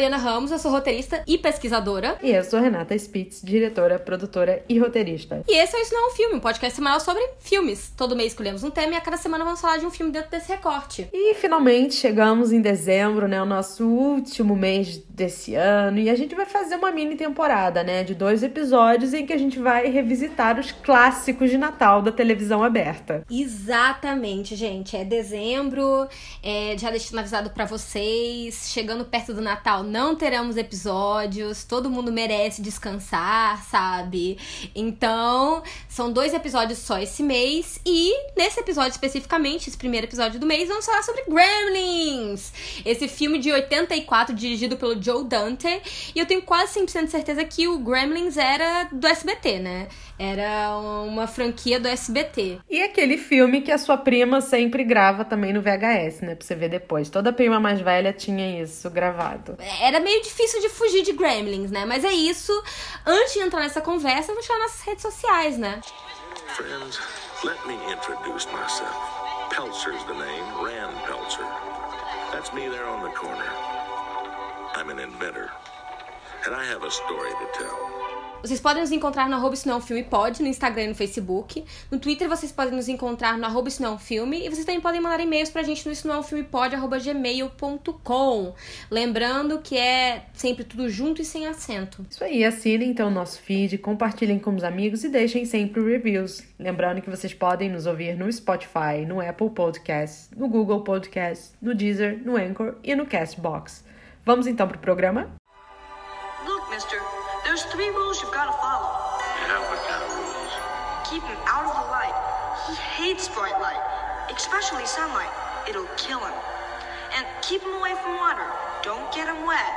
Mariana Ramos, eu sou roteirista e pesquisadora. E eu sou Renata Spitz, diretora, produtora e roteirista. E esse é o Isso Não é um Filme, um podcast semanal sobre filmes. Todo mês escolhemos um tema e a cada semana vamos falar de um filme dentro desse recorte. E finalmente chegamos em dezembro, né? O nosso último mês desse ano. E a gente vai fazer uma mini temporada, né? De dois episódios em que a gente vai revisitar os clássicos de Natal da televisão aberta. Exatamente, gente. É dezembro, é, já deixando avisado para vocês. Chegando perto do Natal não teremos episódios, todo mundo merece descansar, sabe? Então, são dois episódios só esse mês e nesse episódio especificamente, esse primeiro episódio do mês, vamos falar sobre Gremlins. Esse filme de 84 dirigido pelo Joe Dante, e eu tenho quase 100% de certeza que o Gremlins era do SBT, né? Era uma franquia do SBT. E aquele filme que a sua prima sempre grava também no VHS, né? Pra você ver depois. Toda prima mais velha tinha isso gravado. Era meio difícil de fugir de Gremlins, né? Mas é isso. Antes de entrar nessa conversa, vamos falar nossas redes sociais, né? Friends, let me introduce myself. Peltzer's the name, Rand Peltzer. That's me there on the corner. I'm an inventor. And I have a story to tell. Vocês podem nos encontrar no arroba isso não é um filme pode, no Instagram e no Facebook. No Twitter vocês podem nos encontrar no arroba isso não é um filme. E vocês também podem mandar e-mails pra gente no isso não é um filme pode, arroba gmail.com. Lembrando que é sempre tudo junto e sem acento. Isso aí, assinem então o nosso feed, compartilhem com os amigos e deixem sempre reviews. Lembrando que vocês podem nos ouvir no Spotify, no Apple Podcasts, no Google Podcasts, no Deezer, no Anchor e no Castbox. Vamos então pro programa? Look, mister. There's three rules you've got to follow. Yeah, what kind of rules? Keep him out of the light. He hates bright light, especially sunlight. It'll kill him. And keep him away from water. Don't get him wet.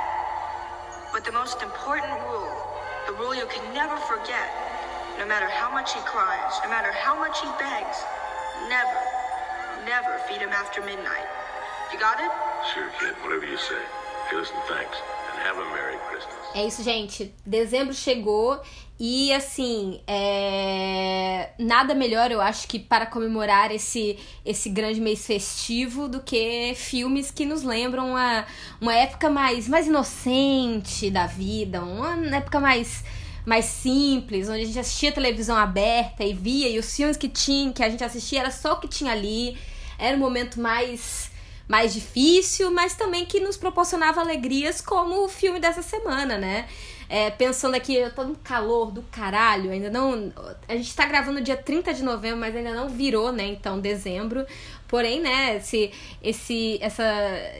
But the most important rule, the rule you can never forget, no matter how much he cries, no matter how much he begs, never, never feed him after midnight. You got it? Sure, kid. Whatever you say. Hey, listen, thanks. A. É isso, gente. Dezembro chegou e assim, é... nada melhor, eu acho, que para comemorar esse, esse grande mês festivo do que filmes que nos lembram uma, uma época mais, mais inocente da vida, uma época mais mais simples, onde a gente assistia televisão aberta e via, e os filmes que tinha, que a gente assistia era só o que tinha ali. Era um momento mais mais difícil, mas também que nos proporcionava alegrias, como o filme dessa semana, né? É, pensando aqui, eu tô no calor do caralho, ainda não. A gente tá gravando dia 30 de novembro, mas ainda não virou, né? Então, dezembro. Porém, né, esse, esse, essa,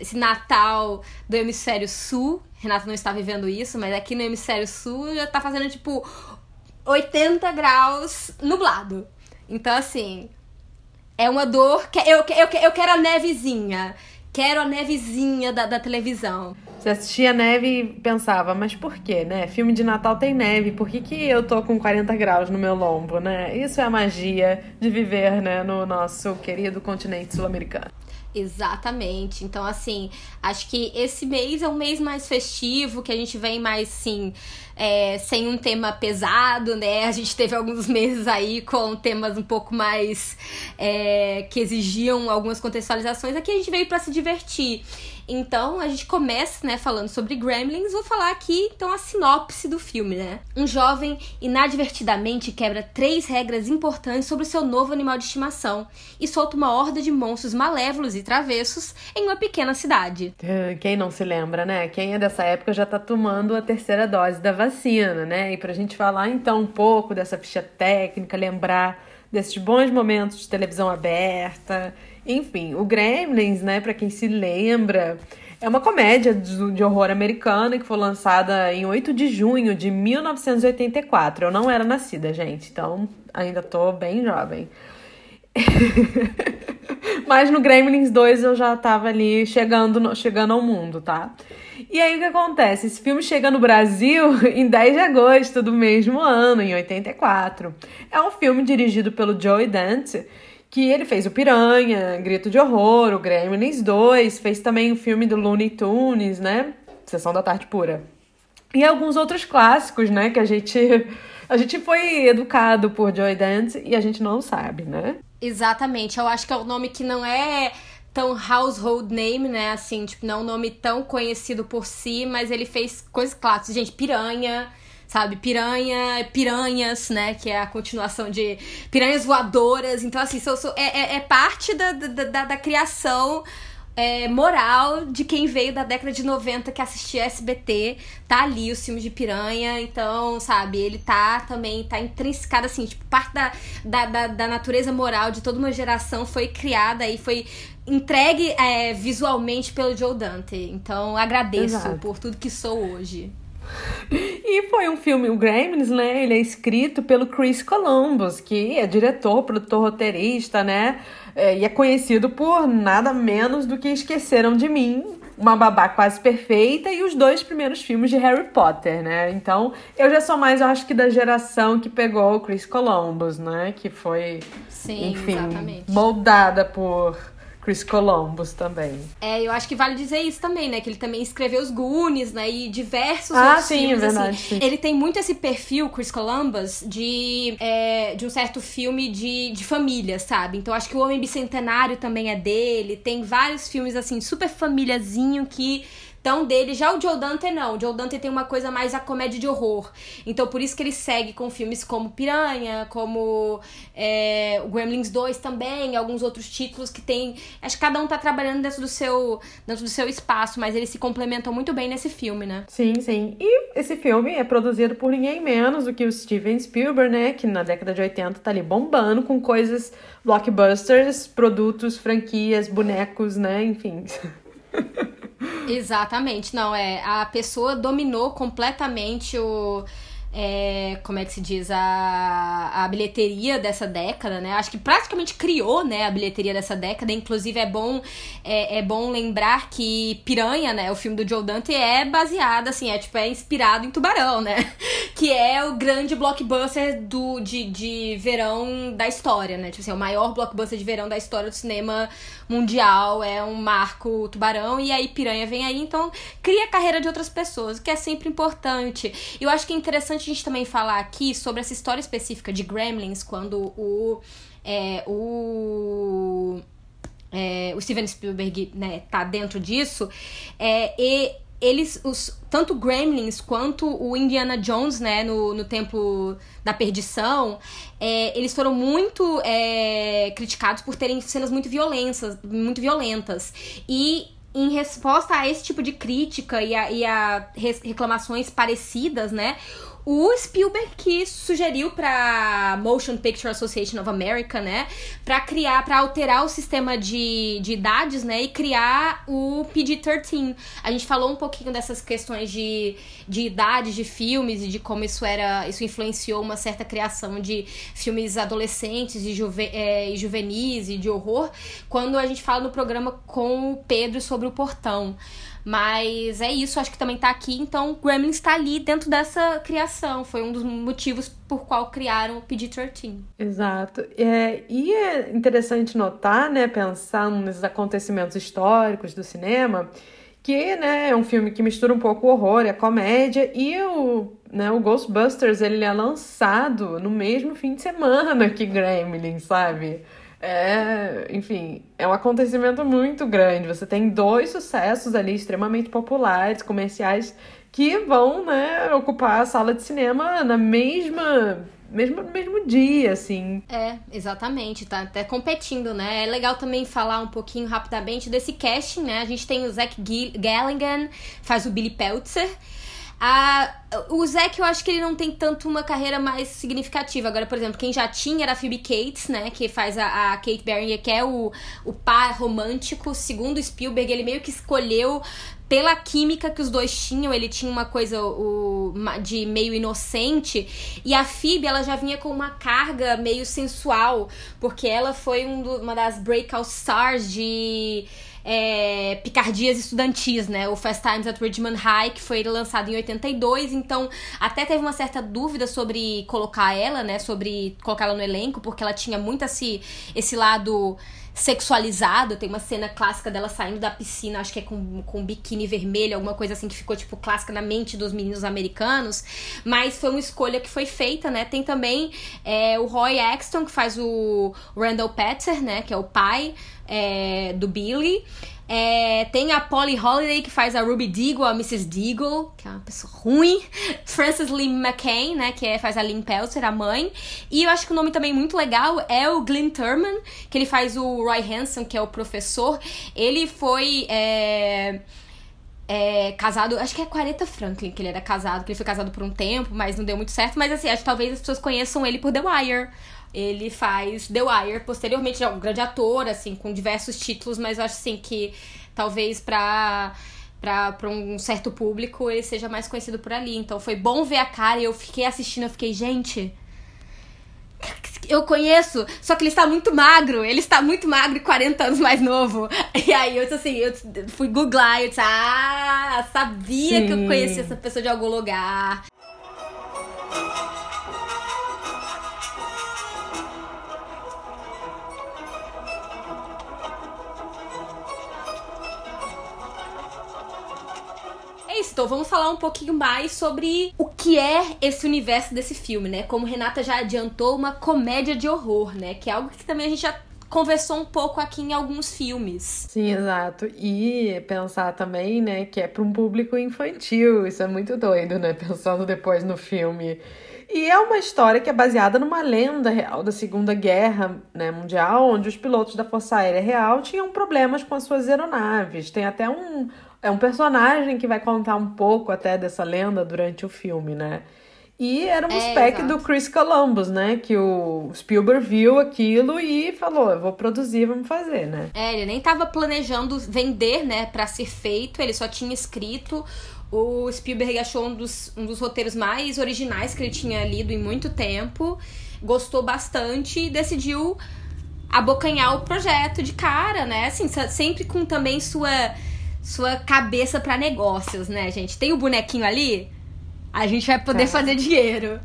esse Natal do Hemisfério Sul, Renato não está vivendo isso, mas aqui no Hemisfério Sul já tá fazendo tipo 80 graus nublado. Então, assim, é uma dor que eu, eu, eu quero a nevezinha. Quero a nevezinha da, da televisão. Você assistia neve e pensava, mas por quê, né? Filme de Natal tem neve, por que, que eu tô com 40 graus no meu lombo, né? Isso é a magia de viver, né, no nosso querido continente sul-americano. Exatamente. Então, assim, acho que esse mês é um mês mais festivo, que a gente vem mais, sim, é, sem um tema pesado, né? A gente teve alguns meses aí com temas um pouco mais é, que exigiam algumas contextualizações. Aqui a gente veio para se divertir. Então a gente começa, né, falando sobre Gremlins. Vou falar aqui então a sinopse do filme, né? Um jovem inadvertidamente quebra três regras importantes sobre o seu novo animal de estimação e solta uma horda de monstros malévolos e travessos em uma pequena cidade. Quem não se lembra, né? Quem é dessa época já tá tomando a terceira dose da vacina, né? E pra gente falar então um pouco dessa ficha técnica, lembrar desses bons momentos de televisão aberta enfim, o Gremlins, né, para quem se lembra, é uma comédia de horror americana que foi lançada em 8 de junho de 1984. Eu não era nascida, gente, então ainda tô bem jovem. Mas no Gremlins 2 eu já tava ali chegando, chegando ao mundo, tá? E aí o que acontece? Esse filme chega no Brasil em 10 de agosto do mesmo ano, em 84. É um filme dirigido pelo Joey Dante, que ele fez o Piranha, Grito de Horror, o Gremlins 2, fez também o filme do Looney Tunes, né? Sessão da Tarde Pura. E alguns outros clássicos, né, que a gente a gente foi educado por Joey Dante e a gente não sabe, né? Exatamente. Eu acho que é um nome que não é tão household name, né? Assim, tipo, não é um nome tão conhecido por si, mas ele fez coisas clássicas. Gente, Piranha, sabe? Piranha, Piranhas, né? Que é a continuação de Piranhas Voadoras. Então, assim, sou, sou, é, é, é parte da, da, da, da criação é, moral de quem veio da década de 90 que assistia SBT, tá ali os filmes de piranha, então, sabe, ele tá também, tá intrinsecado assim, tipo, parte da, da, da, da natureza moral de toda uma geração foi criada e foi entregue é, visualmente pelo Joe Dante. Então, agradeço Exato. por tudo que sou hoje. E foi um filme, o Gremlins, né? Ele é escrito pelo Chris Columbus, que é diretor, produtor, roteirista, né? É, e é conhecido por nada menos do que Esqueceram de Mim, uma babá quase perfeita e os dois primeiros filmes de Harry Potter, né? Então, eu já sou mais, eu acho que da geração que pegou o Chris Columbus, né? Que foi, Sim, enfim, exatamente. moldada por Chris Columbus também. É, eu acho que vale dizer isso também, né? Que ele também escreveu os Goonies, né? E diversos ah, outros sim, filmes. É verdade, assim. Ele tem muito esse perfil, Chris Columbus, de, é, de um certo filme de, de família, sabe? Então acho que o Homem Bicentenário também é dele. Tem vários filmes, assim, super famíliazinho que então, dele, já o Joe Dante não. O Joe Dante tem uma coisa mais a comédia de horror. Então, por isso que ele segue com filmes como Piranha, como é, Gremlins 2 também, alguns outros títulos que tem. Acho que cada um tá trabalhando dentro do seu, dentro do seu espaço, mas eles se complementam muito bem nesse filme, né? Sim, sim. E esse filme é produzido por ninguém menos do que o Steven Spielberg, né? Que na década de 80 tá ali bombando com coisas blockbusters, produtos, franquias, bonecos, né? Enfim. Exatamente, não, é. A pessoa dominou completamente o é, como é que se diz, a, a bilheteria dessa década, né? Acho que praticamente criou, né, a bilheteria dessa década. Inclusive, é bom, é, é bom lembrar que Piranha, né, o filme do Joe Dante, é baseado, assim, é tipo, é inspirado em Tubarão, né? Que é o grande blockbuster do, de, de verão da história, né? Tipo assim, é o maior blockbuster de verão da história do cinema mundial, é um marco Tubarão, e aí Piranha vem aí, então cria a carreira de outras pessoas, o que é sempre importante. Eu acho que é interessante a gente também falar aqui sobre essa história específica de Gremlins, quando o. É, o. É, o Steven Spielberg né, tá dentro disso. É, e eles, os, tanto Gremlins quanto o Indiana Jones, né, no, no Templo da Perdição, é, eles foram muito é, criticados por terem cenas muito violentas, muito violentas. E em resposta a esse tipo de crítica e a, e a reclamações parecidas, né, o Spielberg que sugeriu para Motion Picture Association of America, né, para criar, para alterar o sistema de, de idades, né, e criar o PG-13. A gente falou um pouquinho dessas questões de, de idades de filmes e de como isso era, isso influenciou uma certa criação de filmes adolescentes e, juve, é, e juvenis e de horror, quando a gente fala no programa com o Pedro sobre o Portão. Mas é isso, acho que também tá aqui. Então, Gremlins tá ali dentro dessa criação. Foi um dos motivos por qual criaram o PG-13. Exato. É, e é interessante notar, né, pensar nesses acontecimentos históricos do cinema, que né, é um filme que mistura um pouco o horror e a comédia, e o, né, o Ghostbusters ele é lançado no mesmo fim de semana que Gremlins, sabe? É, enfim, é um acontecimento muito grande. Você tem dois sucessos ali extremamente populares, comerciais, que vão, né, ocupar a sala de cinema na mesma mesmo no mesmo dia, assim. É, exatamente, tá até competindo, né? É legal também falar um pouquinho rapidamente desse casting, né? A gente tem o Zach Galligan, faz o Billy Peltzer. A, o Zack, eu acho que ele não tem tanto uma carreira mais significativa. Agora, por exemplo, quem já tinha era a Phoebe Cates, né? Que faz a, a Kate Barringer, que é o, o par romântico. Segundo Spielberg, ele meio que escolheu pela química que os dois tinham, ele tinha uma coisa o, de meio inocente, e a Phoebe, ela já vinha com uma carga meio sensual, porque ela foi um do, uma das breakout stars de é, picardias estudantis, né? O Fast Times at Ridgemont High, que foi lançado em 82, então até teve uma certa dúvida sobre colocar ela, né? Sobre colocar ela no elenco, porque ela tinha muito esse, esse lado sexualizado. Tem uma cena clássica dela saindo da piscina, acho que é com, com um biquíni vermelho, alguma coisa assim que ficou, tipo, clássica na mente dos meninos americanos. Mas foi uma escolha que foi feita, né? Tem também é, o Roy Axton, que faz o Randall Petzer, né? Que é o pai é, do Billy. É, tem a Polly Holiday, que faz a Ruby Deagle, a Mrs. Deagle, que é uma pessoa ruim. Frances Lee McCain, né, que é, faz a Lynn Peltzer, a mãe. E eu acho que o nome também muito legal é o Glenn Turman, que ele faz o Roy Hanson, que é o professor. Ele foi... É, é, casado, acho que é 40 Franklin que ele era casado, que ele foi casado por um tempo, mas não deu muito certo. Mas assim, acho que talvez as pessoas conheçam ele por The Wire. Ele faz The Wire, posteriormente é um grande ator, assim, com diversos títulos, mas eu acho assim que talvez pra para um certo público ele seja mais conhecido por ali. Então foi bom ver a cara e eu fiquei assistindo, eu fiquei, gente, eu conheço, só que ele está muito magro, ele está muito magro e 40 anos mais novo. E aí eu disse assim, eu fui googlar e eu disse, ah, sabia Sim. que eu conhecia essa pessoa de algum lugar. Vamos falar um pouquinho mais sobre o que é esse universo desse filme, né? Como Renata já adiantou, uma comédia de horror, né? Que é algo que também a gente já conversou um pouco aqui em alguns filmes. Sim, exato. E pensar também, né, que é para um público infantil. Isso é muito doido, né? Pensando depois no filme. E é uma história que é baseada numa lenda real da Segunda Guerra né, Mundial, onde os pilotos da Força Aérea Real tinham problemas com as suas aeronaves. Tem até um, é um personagem que vai contar um pouco até dessa lenda durante o filme, né? E era um é, spec exato. do Chris Columbus, né? Que o Spielberg viu aquilo e falou: eu vou produzir, vamos fazer, né? É, ele nem tava planejando vender, né, para ser feito, ele só tinha escrito. O Spielberg achou um dos, um dos roteiros mais originais que ele tinha lido em muito tempo, gostou bastante e decidiu abocanhar o projeto de cara, né? Assim, sempre com também sua sua cabeça para negócios, né, gente? Tem o bonequinho ali, a gente vai poder é. fazer dinheiro.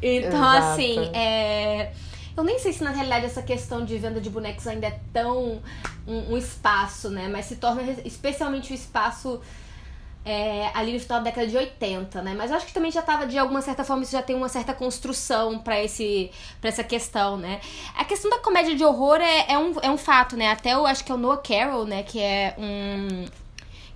Então, Exato. assim, é. Eu nem sei se na realidade essa questão de venda de bonecos ainda é tão um, um espaço, né? Mas se torna especialmente o um espaço é, ali no final da década de 80, né? Mas eu acho que também já estava de alguma certa forma isso já tem uma certa construção para esse para essa questão, né? A questão da comédia de horror é, é, um, é um fato, né? Até eu acho que é o Noah Carroll, né? Que é um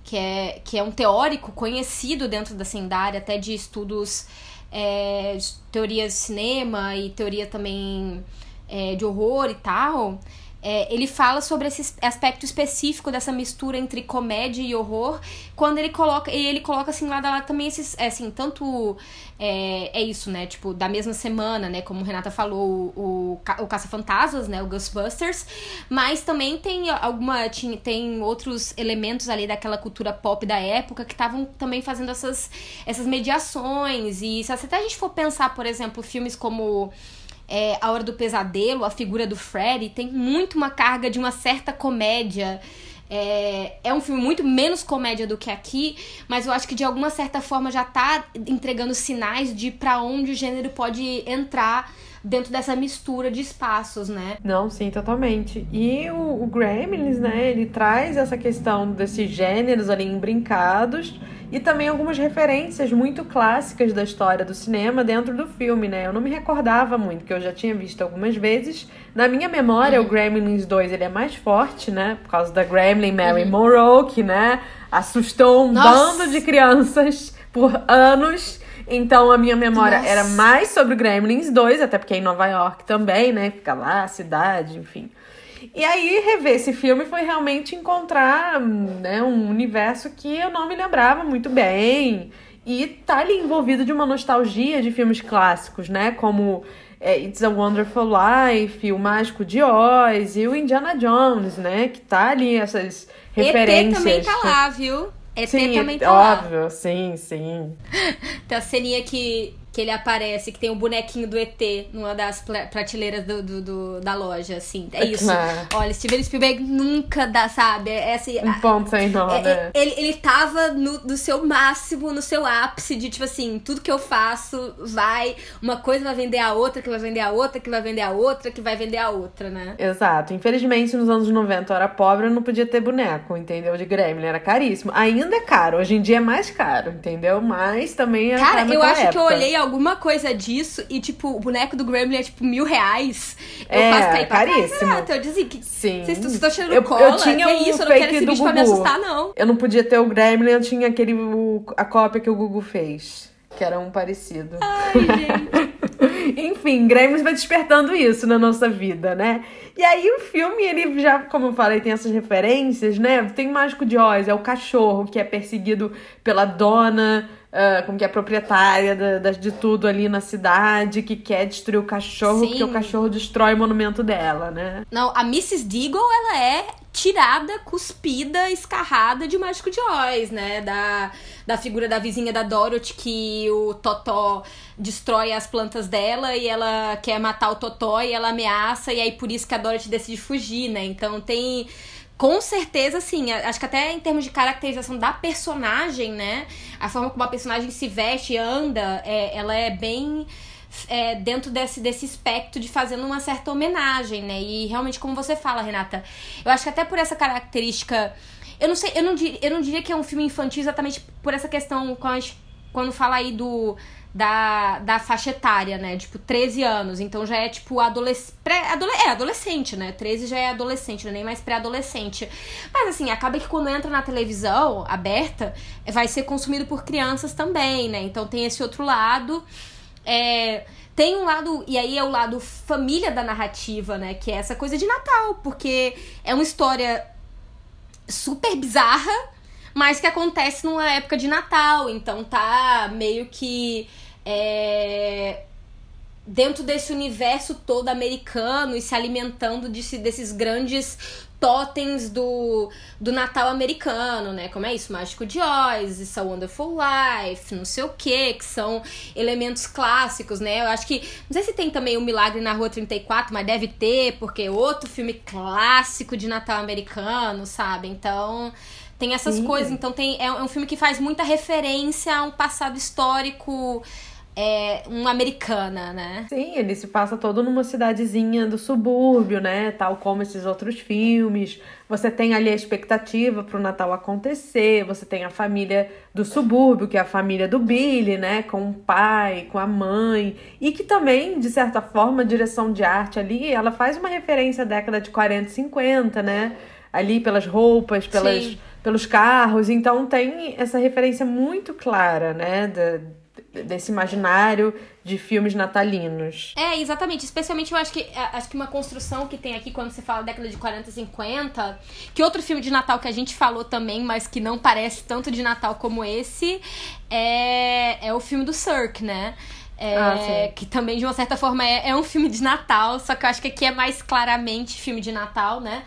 que é, que é um teórico conhecido dentro da, da área até de estudos é, de teorias de cinema e teoria também é, de horror e tal é, ele fala sobre esse aspecto específico dessa mistura entre comédia e horror, quando ele coloca, e ele coloca assim lá, também esses, é, assim, tanto é, é isso, né, tipo, da mesma semana, né, como Renata falou, o, o, o Caça-Fantasmas, né, o Ghostbusters, mas também tem alguma, tem outros elementos ali daquela cultura pop da época que estavam também fazendo essas, essas mediações, e se até a gente for pensar, por exemplo, filmes como é, A Hora do Pesadelo, a figura do Freddy, tem muito uma carga de uma certa comédia. É, é um filme muito menos comédia do que aqui, mas eu acho que de alguma certa forma já tá entregando sinais de para onde o gênero pode entrar dentro dessa mistura de espaços, né? Não, sim, totalmente. E o, o Gremlins, né, ele traz essa questão desses gêneros ali embrincados e também algumas referências muito clássicas da história do cinema dentro do filme, né? Eu não me recordava muito, que eu já tinha visto algumas vezes. Na minha memória, uhum. o Gremlins 2 ele é mais forte, né? Por causa da Gremlin Mary uhum. Monroe, que, né, assustou um Nossa. bando de crianças por anos. Então a minha memória Nossa. era mais sobre o Gremlins 2, até porque é em Nova York também, né? Fica lá, a cidade, enfim. E aí, rever esse filme foi realmente encontrar né, um universo que eu não me lembrava muito bem. E tá ali envolvido de uma nostalgia de filmes clássicos, né? Como é, It's a Wonderful Life, O Mágico de Oz e o Indiana Jones, né? Que tá ali essas referências. ET também tá lá, viu? ET sim, também tá lá. óbvio, sim, sim. Tem a ceninha que, que ele aparece, que tem o bonequinho do ET numa das prateleiras do, do- do- da loja, assim. É isso. Olha, Steven Spielberg nunca dá, sabe? É assim, Um ponto sem nó, É, né? é, ele, ele tava no, no seu máximo, no seu ápice de tipo assim, tudo que eu faço vai, uma coisa vai vender a outra, que vai vender a outra, que vai vender a outra, que vai vender a outra, né? Exato. Infelizmente, nos anos 90 eu era pobre, eu não podia ter boneco, entendeu? De Gremlin, era caríssimo. Ainda é caro, hoje em dia é mais caro, entendeu? Mas também era Cara, caro eu acho que eu época. olhei alguma coisa disso e, tipo, o boneco do Gremlin é tipo mil reais. Eu É, faço pra caríssimo. Eu dizia que. Sim. Vocês estão cheirando Eu- eu cola? tinha que um isso? Eu não quero esse bicho pra me Gugu. assustar, não. Eu não podia ter o Gremlin, eu tinha aquele, a cópia que o Google fez, que era um parecido. Ai, gente. Enfim, Gremlins vai despertando isso na nossa vida, né? E aí o filme, ele já, como eu falei, tem essas referências, né? Tem o Mágico de Oz, é o cachorro que é perseguido pela dona, ah, como que é proprietária da, da- de tudo ali na cidade, que quer destruir o cachorro, Sim. porque o cachorro destrói o monumento dela, né? Não, a Mrs. Deagle, ela é tirada, cuspida, escarrada de Mágico de Oz, né? Da, da figura da vizinha da Dorothy, que o Totó destrói as plantas dela e ela quer matar o Totó e ela ameaça, e aí por isso que a Dorothy decide fugir, né? Então tem. Com certeza, sim. Acho que até em termos de caracterização da personagem, né? A forma como a personagem se veste e anda, é, ela é bem é, dentro desse, desse espectro de fazendo uma certa homenagem, né? E realmente, como você fala, Renata, eu acho que até por essa característica. Eu não sei, eu não, dir- eu não diria que é um filme infantil exatamente por essa questão quando, quando fala aí do. Da, da faixa etária, né? Tipo, 13 anos. Então já é tipo adolescente. Adole é, adolescente, né? 13 já é adolescente, não é nem mais pré-adolescente. Mas assim, acaba que quando entra na televisão aberta, vai ser consumido por crianças também, né? Então tem esse outro lado. É, tem um lado, e aí é o lado família da narrativa, né? Que é essa coisa de Natal, porque é uma história super bizarra, mas que acontece numa época de Natal. Então tá meio que. é, dentro desse universo todo americano e se alimentando desse, desses grandes totens do, do Natal americano, né? Como é isso? Mágico de Oz, It's a Wonderful Life, não sei o que, que são elementos clássicos, né? Eu acho que. Não sei se tem também o Milagre na Rua 34, mas deve ter, porque é outro filme clássico de Natal americano, sabe? Então. Tem essas Sim. coisas, então tem, é um é um filme que faz muita referência a um passado histórico é, uma americana, né? Sim, ele se passa todo numa cidadezinha do subúrbio, né? Tal como esses outros filmes. Você tem ali a expectativa pro Natal acontecer, você tem a família do subúrbio, que é a família do Billy, né? Com o pai, com a mãe. E que também, de certa forma, a direção de arte ali, ela faz uma referência à década de 40 e 50, né? Ali pelas roupas, pelas, Sim. pelos carros. Então tem essa referência muito clara, né? Da, desse imaginário de filmes natalinos. É, exatamente. Especialmente eu acho que a- acho que uma construção que tem aqui quando você fala década de 40 e 50, que outro filme de Natal que a gente falou também, mas que não parece tanto de Natal como esse, é, é o filme do Cirque, né? É, Ah, que também, de uma certa forma, é, é um filme de Natal, só que eu acho que aqui é mais claramente filme de Natal, né?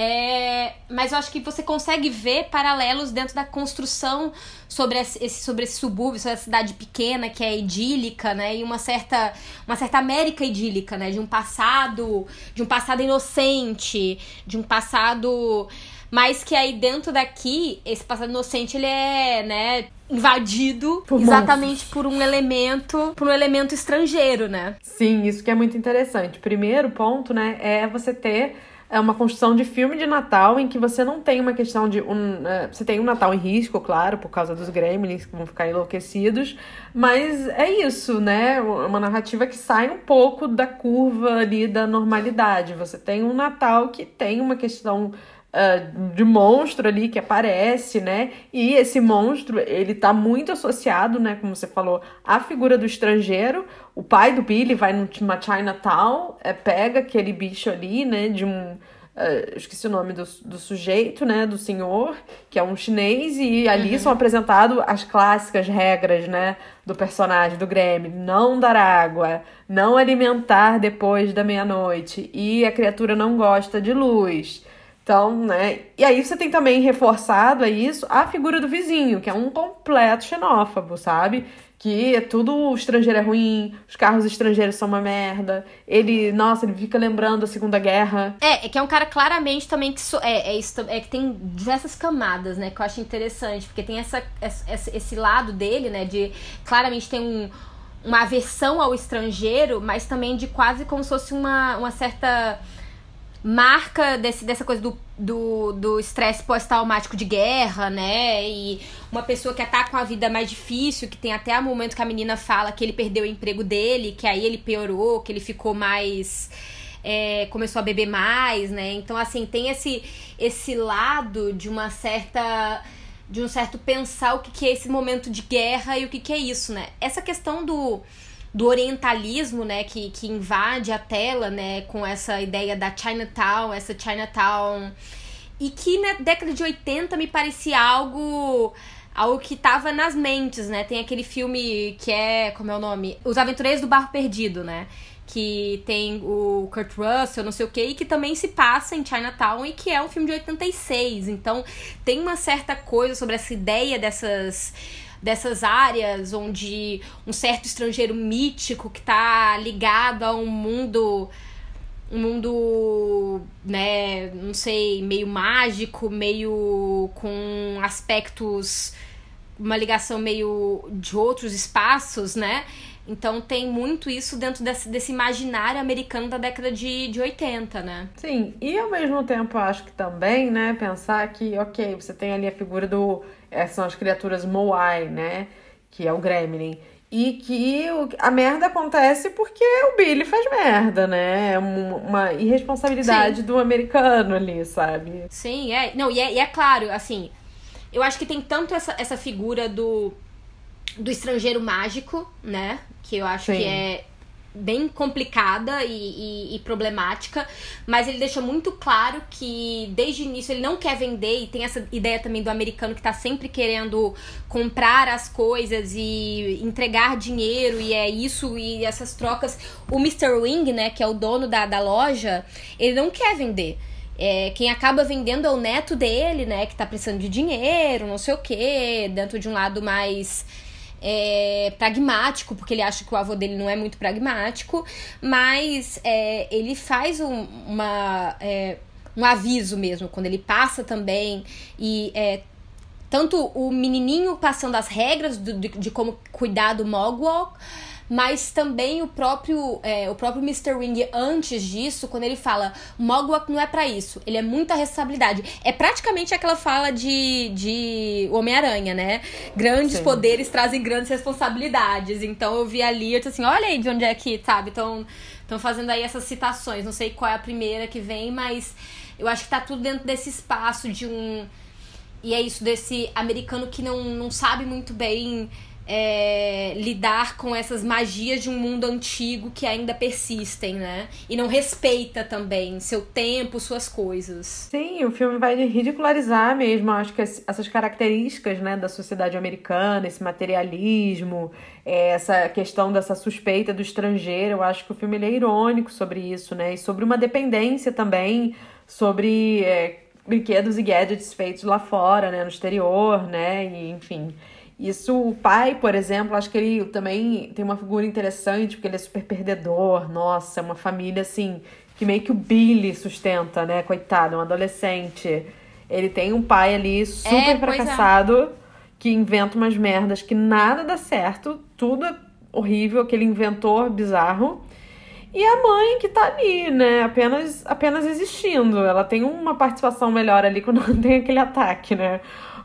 É, mas eu acho que você consegue ver paralelos dentro da construção sobre esse, sobre esse subúrbio, sobre essa cidade pequena que é idílica, né? E uma certa, uma certa América idílica, né? De um passado, de um passado inocente, de um passado mas que aí dentro daqui, esse passado inocente, ele é, né, invadido Por exatamente por um elemento, por um elemento estrangeiro, né? Sim, isso que é muito interessante. Primeiro ponto, né, é você ter é, uma construção de filme de Natal em que você não tem uma questão de um, é, você tem um Natal em risco, claro, por causa dos gremlins que vão ficar enlouquecidos, mas é isso, né? Uma narrativa que sai um pouco da curva ali da normalidade. Você tem um Natal que tem uma questão uh, de monstro ali que aparece, né? E esse monstro, ele tá muito associado, né, como você falou, à figura do estrangeiro. O pai do Billy vai numa Chinatown, é, pega aquele bicho ali, né, de um Uh, esqueci o nome do, do sujeito, né? Do senhor, que é um chinês, e ali uhum. são apresentadas as clássicas regras, né? Do personagem, do Grêmio. Não dar água, não alimentar depois da meia-noite, e a criatura não gosta de luz. Então, né? E aí você tem também reforçado a isso a figura do vizinho, que é um completo xenófobo, sabe? que é tudo estrangeiro é ruim, os carros estrangeiros são uma merda. Ele, nossa, ele fica lembrando a Segunda Guerra. É, é que é um cara claramente também que so, é, é, isso, é que tem diversas camadas, né, que eu acho interessante, porque tem essa, essa esse lado dele, né, de claramente tem um uma aversão ao estrangeiro, mas também de quase como se fosse uma, uma certa marca desse, dessa coisa do do, do estresse pós-traumático de guerra, né? E uma pessoa que tá com a vida mais difícil, que tem até o momento que a menina fala que ele perdeu o emprego dele, que aí ele piorou, que ele ficou mais. É, começou a beber mais, né? Então, assim, tem esse, esse lado de uma certa. de um certo pensar o que, que é esse momento de guerra e o que, que é isso, né? Essa questão do do orientalismo, né, que, que invade a tela, né, com essa ideia da Chinatown, essa Chinatown e que na década de 80 me parecia algo algo que tava nas mentes, né? Tem aquele filme que é, como é o nome? Os Aventureiros do Barro Perdido, né? Que tem o Kurt Russell, não sei o que, e que também se passa em Chinatown e que é um filme de 86. Então tem uma certa coisa sobre essa ideia dessas dessas áreas onde um certo estrangeiro mítico que está ligado a um mundo um mundo, né, não sei, meio mágico, meio com aspectos uma ligação meio de outros espaços, né? Então tem muito isso dentro desse, desse imaginário americano da década de, de 80, né? Sim, e ao mesmo tempo acho que também, né, pensar que, ok, você tem ali a figura do essas são as criaturas Moai, né? Que é o Gremlin. E que a merda acontece porque o Billy faz merda, né? É uma irresponsabilidade Sim. do americano ali, sabe? Sim, é. Não, e é, e é claro, assim, eu acho que tem tanto essa, essa figura do, do estrangeiro mágico, né? Que eu acho Sim. que é bem complicada e, e, e, problemática, mas ele deixa muito claro que desde o início ele não quer vender e tem essa ideia também do americano que tá sempre querendo comprar as coisas e entregar dinheiro e é isso e essas trocas. O Mr. Wing, né, que é o dono da, da loja, ele não quer vender. É, quem acaba vendendo é o neto dele, né, que tá precisando de dinheiro, não sei o quê, dentro de um lado mais é, pragmático, porque ele acha que o avô dele não é muito pragmático, mas é, ele faz um, uma, é, um aviso mesmo, quando ele passa também e é, tanto o menininho passando as regras do, de, de como cuidar do Mogwai, mas também o próprio é, o próprio Mr. Wing antes disso, quando ele fala Mogwai não é para isso, ele é muita responsabilidade. É praticamente aquela fala de, de Homem-Aranha, né? Grandes Sim. poderes trazem grandes responsabilidades. Então eu vi ali, eu disse assim, olha aí de onde é que, sabe? Então, estão fazendo aí essas citações. Não sei qual é a primeira que vem, mas eu acho que tá tudo dentro desse espaço de um. E é isso, desse americano que não, não sabe muito bem é, lidar com essas magias de um mundo antigo que ainda persistem, né? E não respeita também seu tempo, suas coisas. Sim, o filme vai ridicularizar mesmo, acho que essas características, né, da sociedade americana, esse materialismo, é, essa questão dessa suspeita do estrangeiro. Eu acho que o filme é irônico sobre isso, né? E sobre uma dependência também, sobre é, brinquedos e gadgets feitos lá fora, né, no exterior, né? E, enfim. Isso, o pai, por exemplo, acho que ele também tem uma figura interessante, porque ele é super perdedor. Nossa, é uma família assim, que meio que o Billy sustenta, né? Coitado, um adolescente. Ele tem um pai ali super é, é. fracassado, é. que inventa umas merdas que nada dá certo, tudo é horrível, aquele inventor bizarro. E a mãe que tá ali, né? Apenas, apenas existindo. Ela tem uma participação melhor ali quando tem aquele ataque, né?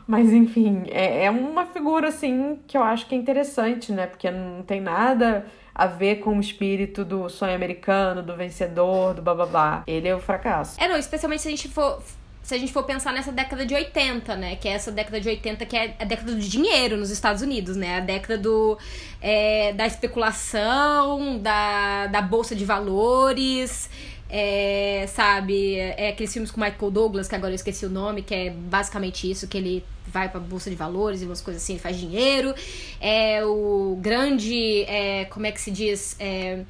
Mas enfim, é, é uma figura assim que eu acho que é interessante, né? Porque não tem nada a ver com o espírito do sonho americano, do vencedor, do bababá. Ele é o fracasso. É, não, especialmente se a gente for se a gente for pensar nessa década de 80, né? Que é essa década de 80 que é a década do dinheiro nos Estados Unidos, né? A década do, é, da especulação, da, da bolsa de valores, É, sabe, é aqueles filmes com Michael Douglas, que agora eu esqueci o nome, que é basicamente isso, que ele vai pra bolsa de valores e umas coisas assim, ele faz dinheiro. É o grande, é, como é que se diz? É,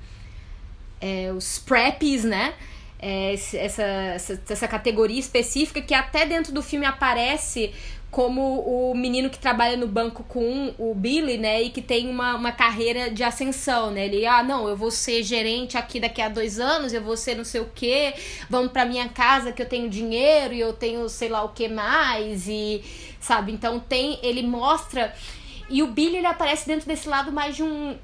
é, os preppies, né? É, essa, essa, essa categoria específica que até dentro do filme aparece como o menino que trabalha no banco com o Billy, né, e que tem uma, uma carreira de ascensão, né, ele, ah, não, eu vou ser gerente aqui daqui a dois anos, eu vou ser não sei o que, vamos pra minha casa que eu tenho dinheiro e eu tenho sei lá o que mais, e, sabe, então tem, ele mostra, e o Billy, ele aparece dentro desse lado mais de um,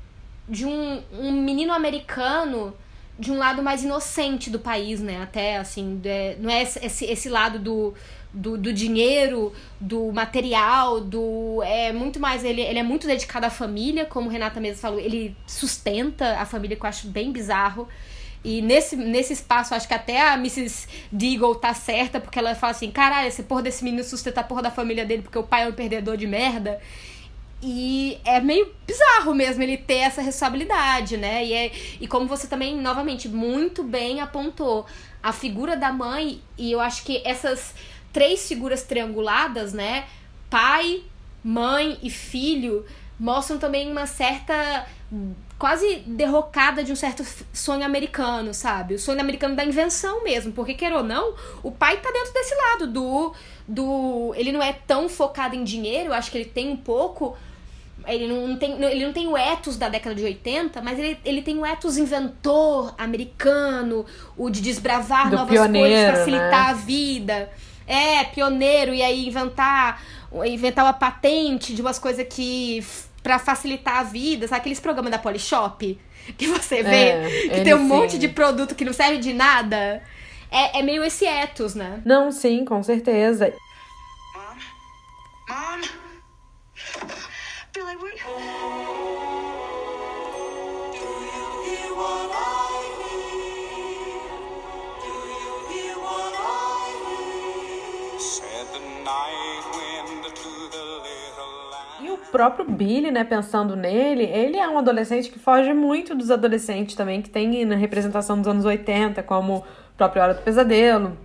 de um, um menino americano, de um lado mais inocente do país, né, até, assim, é, não é esse, esse lado do do, do dinheiro, do material, do. É muito mais. Ele, ele é muito dedicado à família, como Renata mesmo falou, ele sustenta a família, que eu acho bem bizarro. E nesse, nesse espaço, acho que até a Mrs. Deagle tá certa, porque ela fala assim: caralho, esse porra desse menino sustenta a porra da família dele porque o pai é um perdedor de merda. E é meio bizarro mesmo ele ter essa responsabilidade, né? E, é, e como você também, novamente, muito bem apontou, a figura da mãe, e eu acho que essas três figuras trianguladas, né? Pai, mãe e filho mostram também uma certa quase derrocada de um certo sonho americano, sabe? O sonho americano da invenção mesmo, porque quer ou não, o pai tá dentro desse lado do do ele não é tão focado em dinheiro, acho que ele tem um pouco ele não tem, ele não tem o ethos da década de 80, mas ele, ele tem o ethos inventor americano, o de desbravar do novas pioneiro, coisas, facilitar né? a vida. É, pioneiro, e aí inventar, inventar uma patente de umas coisas que. para facilitar a vida, sabe? Aqueles programas da Polishop que você vê, É, que tem um sim. monte de produto que não serve de nada. É, é meio esse ethos, né? Não, sim, com certeza. Mom? Mom? Billy, we. Said próprio Billy, né, pensando nele, ele é um adolescente que foge muito dos adolescentes também, que tem na representação dos anos 80, como o próprio Hora do Pesadelo,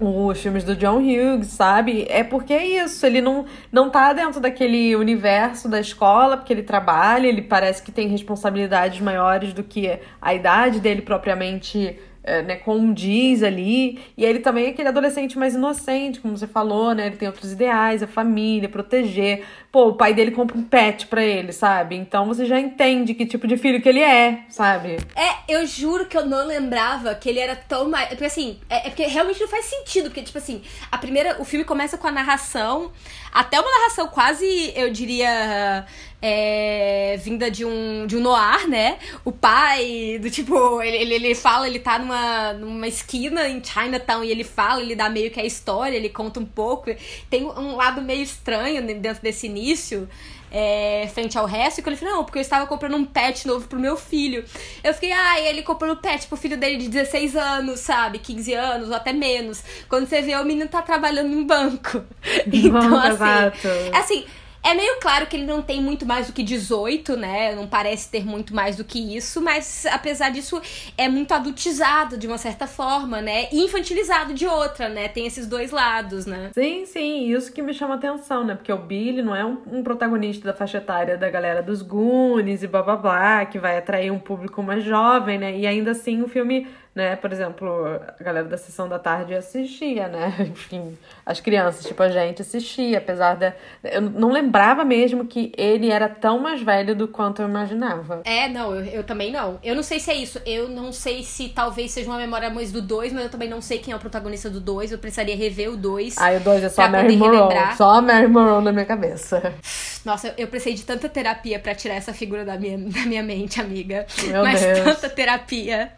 os filmes do John Hughes, sabe? É porque é isso, ele não, não tá dentro daquele universo da escola, porque ele trabalha, ele parece que tem responsabilidades maiores do que a idade dele propriamente é, né, condiz ali. E ele também é aquele adolescente mais inocente, como você falou, né? Ele tem outros ideais, a família, proteger. Pô, o pai dele compra um pet pra ele, sabe? Então você já entende que tipo de filho que ele é, sabe? É, eu juro que eu não lembrava que ele era tão mais. Porque assim, é, é porque realmente não faz sentido. Porque, tipo assim, a primeira. O filme começa com a narração. Até uma narração quase, eu diria. É, vinda de um, de um noir, né? O pai, do tipo, ele, ele, ele fala, ele tá numa, numa esquina em Chinatown e ele fala, ele dá meio que a história, ele conta um pouco. Tem um lado meio estranho dentro desse início. é, frente ao resto, e quando ele falou, não, porque eu estava comprando um pet novo pro meu filho. Eu fiquei, ah, e ele comprando um pet pro filho dele de 16 anos, sabe? 15 anos, ou até menos. Quando você vê, o menino tá trabalhando em banco. Então, assim. exato. é Assim, é meio claro que ele não tem muito mais do que 18, né? Não parece ter muito mais do que isso, mas apesar disso, é muito adultizado de uma certa forma, né? E infantilizado de outra, né? Tem esses dois lados, né? Sim, sim, isso que me chama atenção, né? Porque o Billy não é um, um protagonista da faixa etária da galera dos Goonies e blá blá blá, que vai atrair um público mais jovem, né? E ainda assim o filme, né? Por exemplo, a galera da sessão da tarde assistia, né? Enfim, as crianças, tipo a gente, assistia, apesar da. Eu não lembrava mesmo que ele era tão mais velho do quanto eu imaginava. É, não, eu, eu também não. Eu não sei se é isso. Eu não sei se talvez seja uma memória mais do 2, mas eu também não sei quem é o protagonista do 2. Eu precisaria rever o 2. Aí o dois é só a Mary Monroe. Só a Mary Monroe na minha cabeça. Nossa, eu precisei de tanta terapia pra tirar essa figura da minha, da minha mente, amiga. Meu Mas Deus. tanta terapia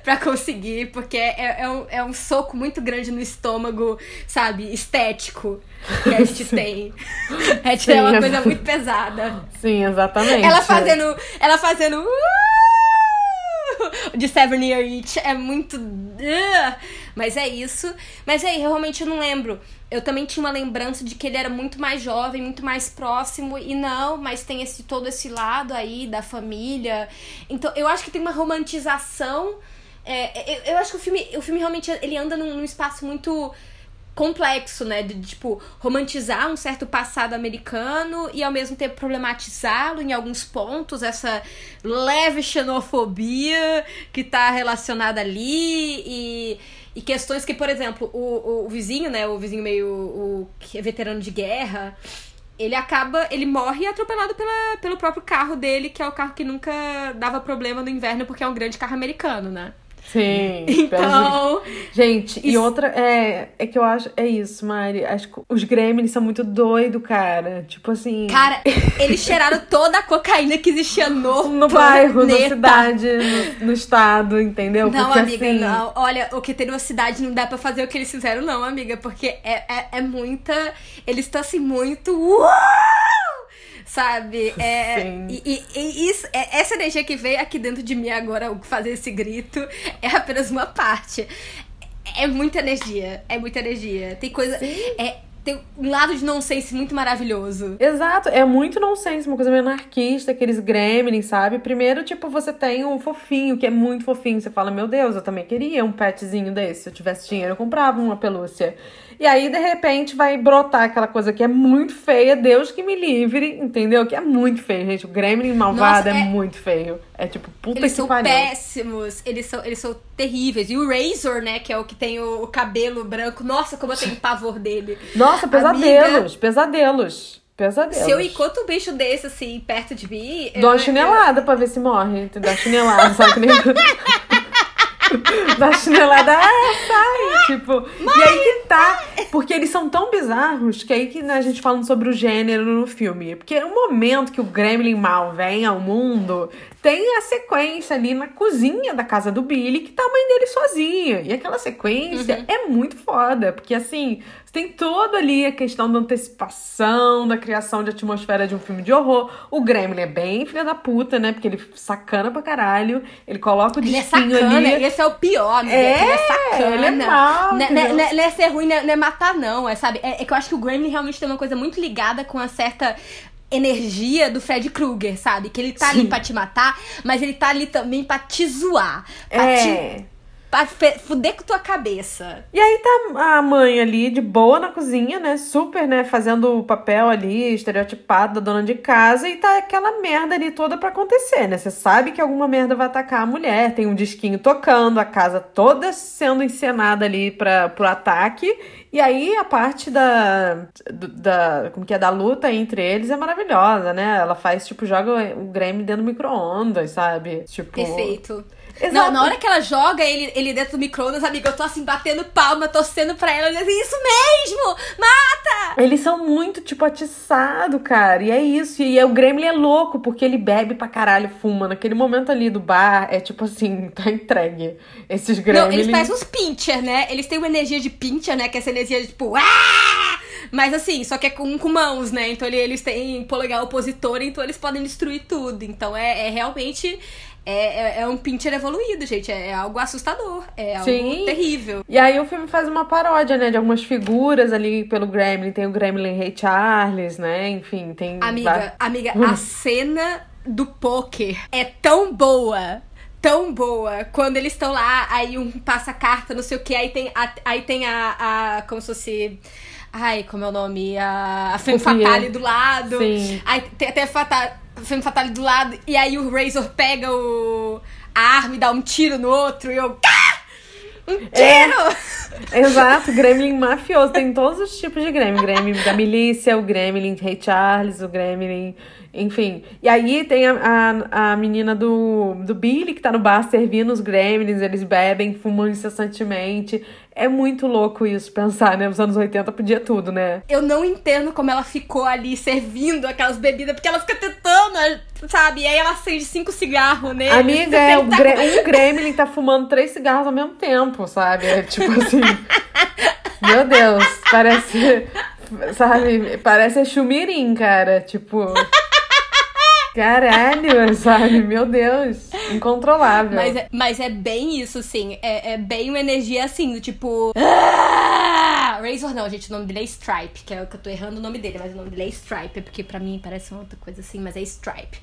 pra conseguir, porque é, é, um, é um soco muito grande no estômago, sabe, estético que a gente tem. É, tipo, é uma exa- coisa muito pesada. Sim, exatamente. Ela fazendo. Ela fazendo. uh, De Seven Year Itch é muito. uh, Mas é isso. Mas aí, realmente eu não lembro. Eu também tinha uma lembrança de que ele era muito mais jovem, muito mais próximo. E não, mas tem esse todo esse lado aí da família. Então, eu acho que tem uma romantização é, eu, eu acho que o filme, o filme realmente ele anda num, num espaço muito complexo, né? De, tipo, romantizar um certo passado americano e ao mesmo tempo problematizá-lo em alguns pontos, essa leve xenofobia que tá relacionada ali e, e questões que, por exemplo, o, o, o vizinho, né? O vizinho meio o, que é veterano de guerra. Ele acaba, ele morre atropelado pela, pelo próprio carro dele, que é o carro que nunca dava problema no inverno, porque é um grande carro americano, né? Sim. Então. Gente, e Isso- outra é, é que eu acho. É isso, Mari. Acho que os Gremlins são muito doidos, cara. Tipo assim. Cara, eles cheiraram toda a cocaína que existia no, no bairro, na planeta. cidade, no, no estado, entendeu? Não, Porque, amiga, assim, não. Olha, o que tem numa cidade não dá pra fazer o que eles fizeram, não, amiga. Porque é, é, é muita. Eles estão assim, muito. Uau! Sabe? É, Sim. e, e- e isso, é, essa energia que veio aqui dentro de mim agora, fazer esse grito, é apenas uma parte. É muita energia. É muita energia. Tem coisa. É, tem um lado de nonsense muito maravilhoso. Exato, é muito nonsense, uma coisa meio anarquista, aqueles gremlins, sabe? Primeiro, tipo, você tem um fofinho, que é muito fofinho. Você fala, meu Deus, eu também queria um petzinho desse. Se eu tivesse dinheiro, eu comprava uma pelúcia. E aí, de repente, vai brotar aquela coisa que é muito feia, Deus que me livre, entendeu? Que é muito feio, gente. O gremlin malvado Nossa, é... é- muito feio. É tipo, puta Eles que são pariu. péssimos, eles são, eles são terríveis. E o Razor, né, que é o que tem o, o cabelo branco, nossa, como eu tenho pavor dele. Nossa, pesadelos, pesadelos. Pesadelos. Se eu encontro um bicho desse, assim, perto de mim. Dou uma eu- chinelada pra ver se morre. Dá chinelada, sabe? Que nem... dá chinelada, ah, sai! Tipo, e aí que tá. Porque eles são tão bizarros que aí que né, a gente falando sobre o gênero no filme. Porque no momento que o Gremlin mal vem ao mundo, tem a sequência ali na cozinha da casa do Billy, que tá a mãe dele sozinha. E aquela sequência é muito foda. Porque assim, você tem todo ali a questão da antecipação, da criação de atmosfera de um filme de horror. O Gremlin é bem filha da puta, né? Porque ele sacana pra caralho. Ele coloca o Ele é sacana, ali. esse é o pior, amiga. É, ele é sacana. ele é mau, Não, é- entendeu? não, é- ser ruim, não é, matar, não. É, sabe? É, é que eu acho que o Gremlin realmente tem uma coisa muito ligada com a certa energia do Fred Krueger, sabe? Que ele tá ali Sim. pra te matar, mas ele tá ali também pra te zoar. Pra te É. pra fuder com tua cabeça. E aí tá a mãe ali, de boa na cozinha, né? Super, né? Fazendo o papel ali, estereotipado da dona de casa. E tá aquela merda ali toda pra acontecer, né? Você sabe que alguma merda vai atacar a mulher. Tem um disquinho tocando, a casa toda sendo encenada ali pra, pro ataque. E aí a parte da, da. Como que é? Da luta entre eles é maravilhosa, né? Ela faz, tipo, joga o Grêmio dentro do micro-ondas, sabe? Tipo. Perfeito. Exato. Não, na hora que ela joga ele, ele dentro do micro-ondas, amiga, eu tô assim, batendo palma, torcendo pra ela, assim, isso mesmo! Mata! Eles são muito, tipo, atiçado, cara. E é isso. E é- o Gremlin é louco, porque ele bebe pra caralho, fuma. Naquele momento ali do bar, é tipo assim, tá entregue. Esses Não, Gremlins. eles parecem uns pincher, né? Eles têm uma energia de pincher, né? Que é essa energia de tipo. "Ah!" Mas assim, só que é com, com mãos, né? Então ele- eles têm polegar opositor, então eles podem destruir tudo. Então é, é realmente. É, é, é um pincher evoluído, gente. É, é algo assustador. É algo Sim. terrível. E aí o filme faz uma paródia, né? De algumas figuras ali pelo Gremlin. Tem o Gremlin Rei Charles, né? Enfim, tem. Amiga, amiga, Hum. a cena do poker é tão boa. Tão boa. Quando eles estão lá, aí um passa carta, não sei o que, aí tem a, aí tem a, a. Como se fosse. Ai, como é o nome? A, a Femme Croupier. Fatale do lado. Sim. Aí tem até a Fata- a Femme Fatale do lado. E aí o Razor pega o, a arma e dá um tiro no outro. E eu. "Ah! Um É. tiro! Exato, Gremlin mafioso. Tem todos os tipos de Gremlin. Gremlin da milícia, o Gremlin Rei Charles, o Gremlin. Enfim. E aí tem a, a, a menina do, do Billy que tá no bar servindo os Gremlins. Eles bebem, fumam incessantemente. É muito louco isso, pensar, né? Nos anos 80 podia tudo, né? Eu não entendo como ela ficou ali servindo aquelas bebidas, porque ela fica tentando, sabe? E aí ela acende cinco cigarros nele. Amiga, é, o Gre- um Gremlin tá fumando três cigarros ao mesmo tempo, sabe? É tipo assim. meu Deus, parece. Sabe? Parece Chumirim, cara. Tipo. Caralho, sabe? Meu Deus. Incontrolável. Mas é, mas é bem isso, assim. É, é bem uma energia assim, do tipo. "Ah!" Razor não, gente, o nome dele é Stripe, que é o que eu tô errando o nome dele, mas o nome dele é Stripe, porque pra mim parece uma outra coisa assim, mas é Stripe.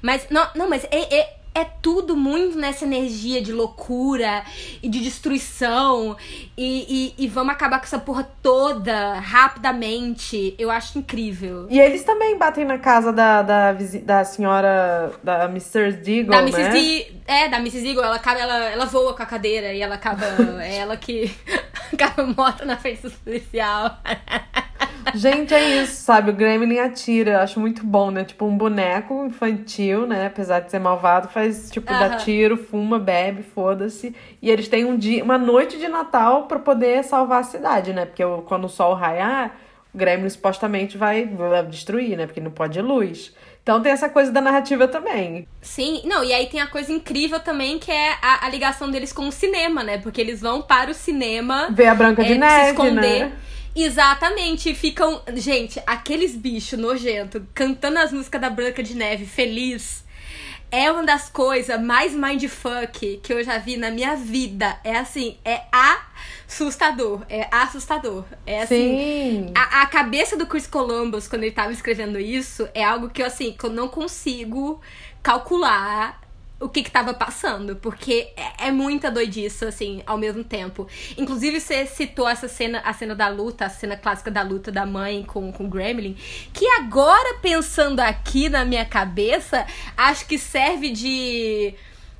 Mas, não, não mas é, é- é tudo muito nessa energia de loucura e de destruição e, e, e vamos acabar com essa porra toda rapidamente. Eu acho incrível. E eles também batem na casa da, da, da senhora, da Mr. Deagle, Da né? Mrs. D, é, da Mrs. Eagle, ela, acaba, ela, ela voa com a cadeira e ela acaba. é ela que acaba morta na frente do policial. Gente, é isso, sabe? O Gremlin atira, eu acho muito bom, né? Tipo um boneco infantil, né? Apesar de ser malvado, faz tipo, dá Aham. tiro, fuma, bebe, foda-se. E eles têm um dia, uma noite de Natal pra poder salvar a cidade, né? Porque quando o sol raiar, o Gremlin supostamente vai destruir, né? Porque não pode luz. Então tem essa coisa da narrativa também. Sim, não, e aí tem a coisa incrível também que é a, a ligação deles com o cinema, né? Porque eles vão para o cinema. Ver a Branca de é, se Neve, esconder. né? Exatamente, ficam. Gente, aqueles bichos nojentos cantando as músicas da Branca de Neve feliz é uma das coisas mais mindfuck que eu já vi na minha vida. É assim, é assustador. É assustador. É assim. Sim. A, a cabeça do Chris Columbus, quando ele tava escrevendo isso, é algo que eu, assim, que eu não consigo calcular o que que tava passando, porque é, é muita doidice, assim, ao mesmo tempo. Inclusive, você citou essa cena, a cena da luta, a cena clássica da luta da mãe com, com o Gremlin, que agora, pensando aqui na minha cabeça, acho que serve de...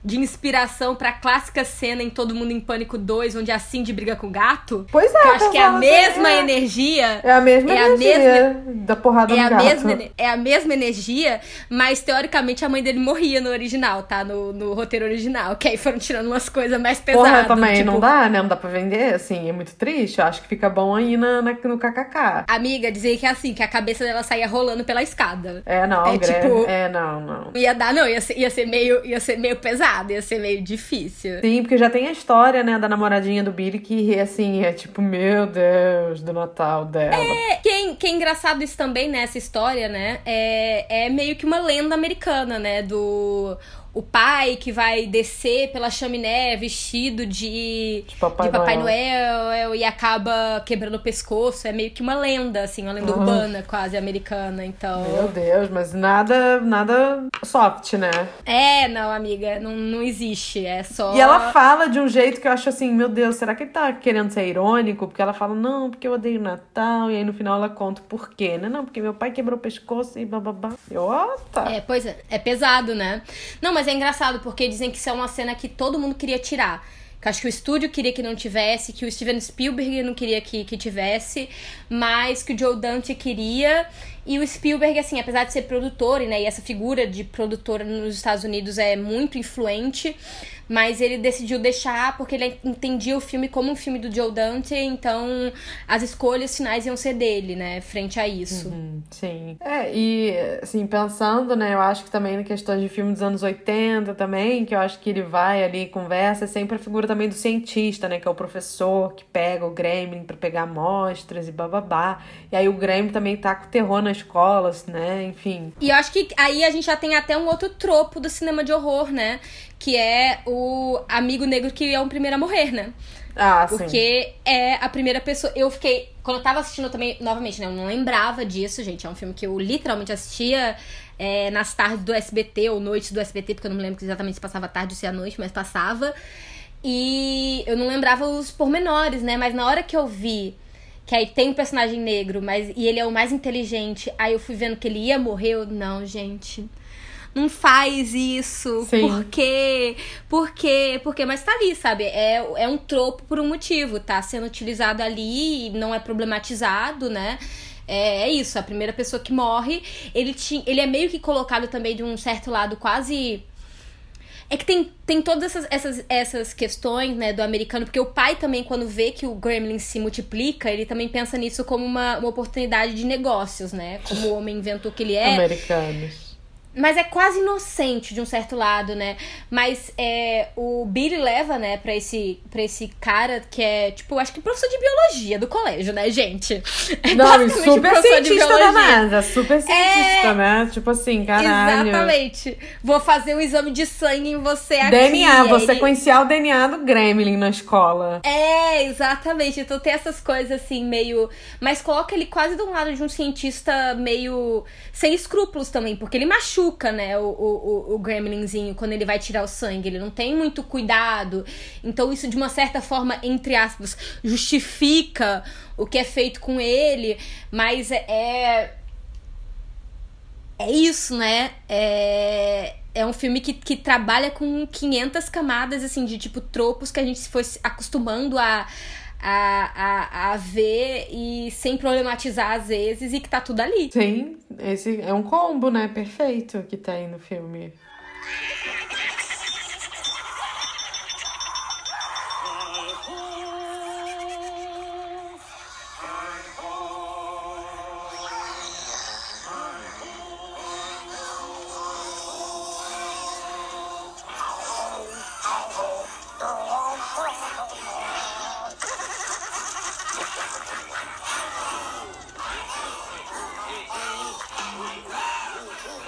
De inspiração pra clássica cena em Todo Mundo em Pânico 2, onde a Cindy briga com o gato. Pois é, eu acho que é a mesma é. energia. É a mesma É a energia da porrada É a, gato. mesma, é a mesma energia, mas teoricamente a mãe dele morria no original, tá? No, no roteiro original. Que aí foram tirando umas coisas mais pesadas. Porra, também tipo, não dá, né? Não dá pra vender, assim, é muito triste. Eu acho que fica bom aí na, na- no kkk. Amiga, dizer que é assim, que a cabeça dela saía rolando pela escada. É, não, É, tipo- É, não, não. Ia dar, não, ia ser, ia ser meio, ia ser meio pesado, ia ser meio difícil. Sim, porque já tem a história, né, da namoradinha do Billy que, assim, é tipo, meu Deus, do Natal dela. É, que, é, que é engraçado isso também nessa história, né? É, é meio que uma lenda americana, né? Do o pai que vai descer pela chaminé vestido de, De Papai de Papai Noel. Noel, e acaba quebrando o pescoço. É meio que uma lenda, assim, uma lenda Ah. urbana quase americana. Então. Meu Deus, mas nada, nada soft, né? É, não, amiga, não, não existe. É só. E ela fala de um jeito que eu acho assim, meu Deus, será que ele tá querendo ser irônico? Porque ela fala, não, porque eu odeio Natal. E aí no final ela conta o porquê, né? Não, porque meu pai quebrou o pescoço e bababá. Eu, ó, tá. É, pois é, é pesado, né? Não, mas é engraçado porque dizem que isso é uma cena que todo mundo queria tirar. Que acho que o estúdio queria que não tivesse, que o Steven Spielberg não queria que, que tivesse, mas que o Joe Dante queria. E o Spielberg, assim, apesar de ser produtor, né, e essa figura de produtora nos Estados Unidos é muito influente, mas ele decidiu deixar porque ele entendia o filme como um filme do Joe Dante, então as escolhas finais iam ser dele, né, frente a isso. Hum, Sim. É, e assim, pensando, né, eu acho que também na questão de filme dos anos 80 também, que eu acho que ele vai ali e conversa, é sempre a figura também do cientista, né, que é o professor que pega o Gremlin pra pegar amostras e bababá. E aí o Gremlin também tá com terror nas escolas, né, enfim. E eu acho que aí a gente já tem até um outro tropo do cinema de horror, né? Que é o amigo negro que é o primeiro a morrer, né? Ah, sim. Porque é a primeira pessoa. Eu fiquei. Quando eu tava assistindo também, novamente, né? Eu não lembrava disso, gente. É um filme que eu literalmente assistia é, nas tardes do SBT ou noites do SBT, porque eu não me lembro exatamente se passava tarde ou se à noite, mas passava. E eu não lembrava os pormenores, né? Mas na hora que eu vi que aí tem um personagem negro, mas e ele é o mais inteligente, aí eu fui vendo que ele ia morrer, eu, não, gente. Não faz isso. Sim. Por quê? Por quê? Por quê? Mas tá ali, sabe? É, é um tropo por um motivo. Tá sendo utilizado ali e não é problematizado, né? É, é isso, a primeira pessoa que morre, ele, tinha, ele é meio que colocado também de um certo lado quase é que tem, tem todas essas, essas, essas questões, né, do americano, porque o pai também, quando vê que o Gremlin se multiplica, ele também pensa nisso como uma, uma oportunidade de negócios, né? Como o homem inventou que ele é. Americanos. Mas é quase inocente de um certo lado, né? Mas é, o Billy leva, né, pra esse, pra esse cara que é, tipo, acho que professor de biologia do colégio, né, gente? É Não, super cientista da. É. NASA, super cientista, né? Tipo assim, caralho. Exatamente. Vou fazer um exame de sangue em você aqui. DNA, vou Ele- sequenciar o DNA do Gremlin na escola. É, exatamente. Então tem essas coisas assim, meio. Mas coloca ele quase do lado de um cientista meio sem escrúpulos também, porque ele machuca machuca, né, o, o, o gremlinzinho quando ele vai tirar o sangue. Ele não tem muito cuidado. Então, isso, de uma certa forma, entre aspas, justifica o que é feito com ele. Mas é. É, é isso, né? É, é um filme que, que trabalha com 500 camadas, assim, de tipo tropos que a gente se foi acostumando a a, a, a ver e sem problematizar às vezes e que tá tudo ali. Sim, esse é um combo, né? Perfeito que tem no filme.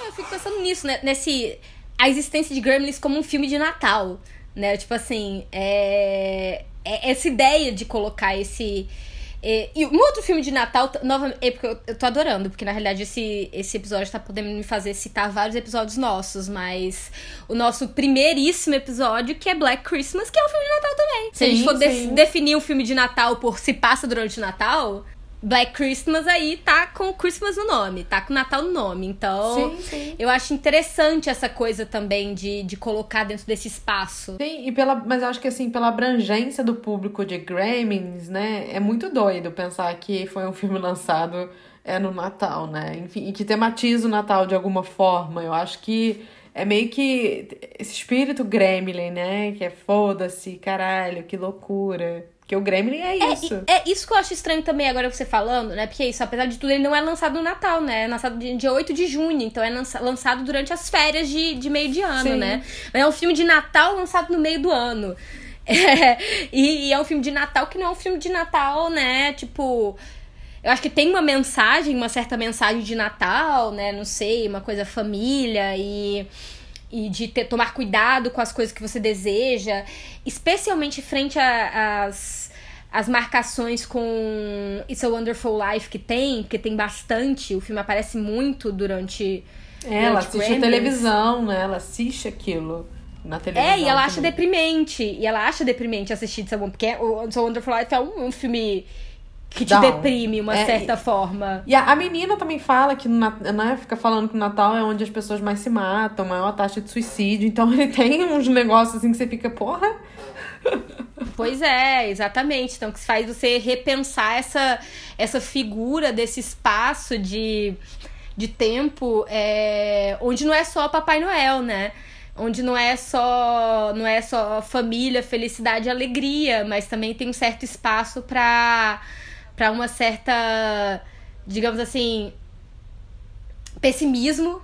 Eu fico pensando nisso, né? Nesse. A existência de Gremlins como um filme de Natal. Né? Tipo assim, é, é essa ideia de colocar esse. É, e um outro filme de Natal, nova, é porque eu, eu tô adorando, porque na realidade esse, esse episódio tá podendo me fazer citar vários episódios nossos, mas o nosso primeiríssimo episódio, que é Black Christmas, que é um filme de Natal também. Se a gente Sim, for de- sim. definir um filme de Natal por se passa durante o Natal, Black Christmas aí tá com Christmas no nome, tá com Natal no nome. Então, Sim, sim. eu acho interessante essa coisa também de, de colocar dentro desse espaço. Sim, e pela, mas eu acho que assim, pela abrangência do público de Gremlins, né, é muito doido pensar que foi um filme lançado é no Natal, né? Enfim, e que tematiza o Natal de alguma forma. Eu acho que é meio que esse espírito Gremlin, né? Que é foda-se, caralho, que loucura. Porque o Gremlin é É, isso. e- é isso que eu acho estranho também agora você falando, né? Porque é isso, apesar de tudo, ele não é lançado no Natal, né? É lançado dia, dia 8 de junho, então é lança- lançado durante as férias de, de meio de ano, Sim. né? Mas é um filme de Natal lançado no meio do ano. É, e, e é um filme de Natal que não é um filme de Natal, né? Tipo. Eu acho que tem uma mensagem, uma certa mensagem de Natal, né? Não sei, uma coisa família e, e de ter, tomar cuidado com as coisas que você deseja, especialmente frente às as marcações com It's a Wonderful Life que tem, porque tem bastante, o filme aparece muito durante. É, ela assiste a Gremlins. televisão, né? Ela assiste aquilo na televisão. É, e ela acha também. deprimente. E ela acha deprimente assistir It's a Wonderful Porque o It's a Wonderful Life é um, um filme que te Down. deprime, uma É, certa forma. E a, a menina também fala que né, fica falando que o Natal é onde as pessoas mais se matam, maior taxa de suicídio. Então ele tem uns negócios assim que você fica, porra. Pois é, exatamente. Então, que faz você repensar essa, essa figura desse espaço de, de tempo é, onde não é só Papai Noel, né? Onde não é só não é só família, felicidade e alegria, mas também tem um certo espaço para para uma certa, digamos assim, pessimismo,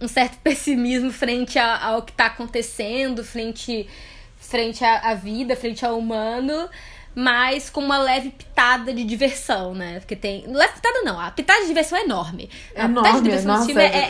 um certo pessimismo frente ao que tá acontecendo, frente frente à vida, frente ao humano, mas com uma leve pitada de diversão, né? Porque tem. Leve pitada não, a pitada de diversão é enorme. A pitada de Enorme, diversão nossa, filme é. é- é,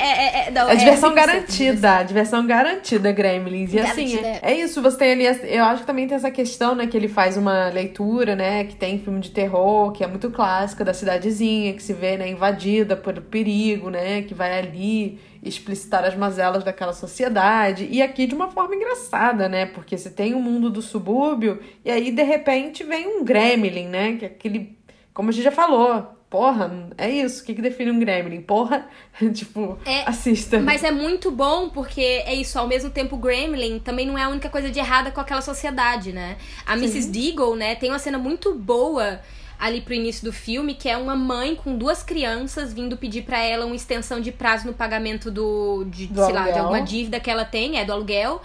é, é, não, É é diversão 100% garantida, diversão garantida, Gremlins. E assim, Garantida, é, é isso, você tem ali, eu acho que também tem essa questão, né, que ele faz uma leitura, né, que tem filme de terror, que é muito clássica, da cidadezinha, que se vê, né, invadida por perigo, né, que vai ali explicitar as mazelas daquela sociedade. E aqui de uma forma engraçada, né, porque você tem o mundo do subúrbio, e aí, de repente, vem um Gremlin, né, que é aquele, como a gente já falou... Porra, é isso. O que, que define um gremlin? Porra, tipo, É, assista. Mas é muito bom porque é isso, ao mesmo tempo o Gremlin também não é a única coisa de errada com aquela sociedade, né? A Mrs. Deagle, né, tem uma cena muito boa ali pro início do filme, que é uma mãe com duas crianças vindo pedir pra ela uma extensão de prazo no pagamento do, de, Do sei lá, de aluguel. alguma dívida que ela tem, é do aluguel.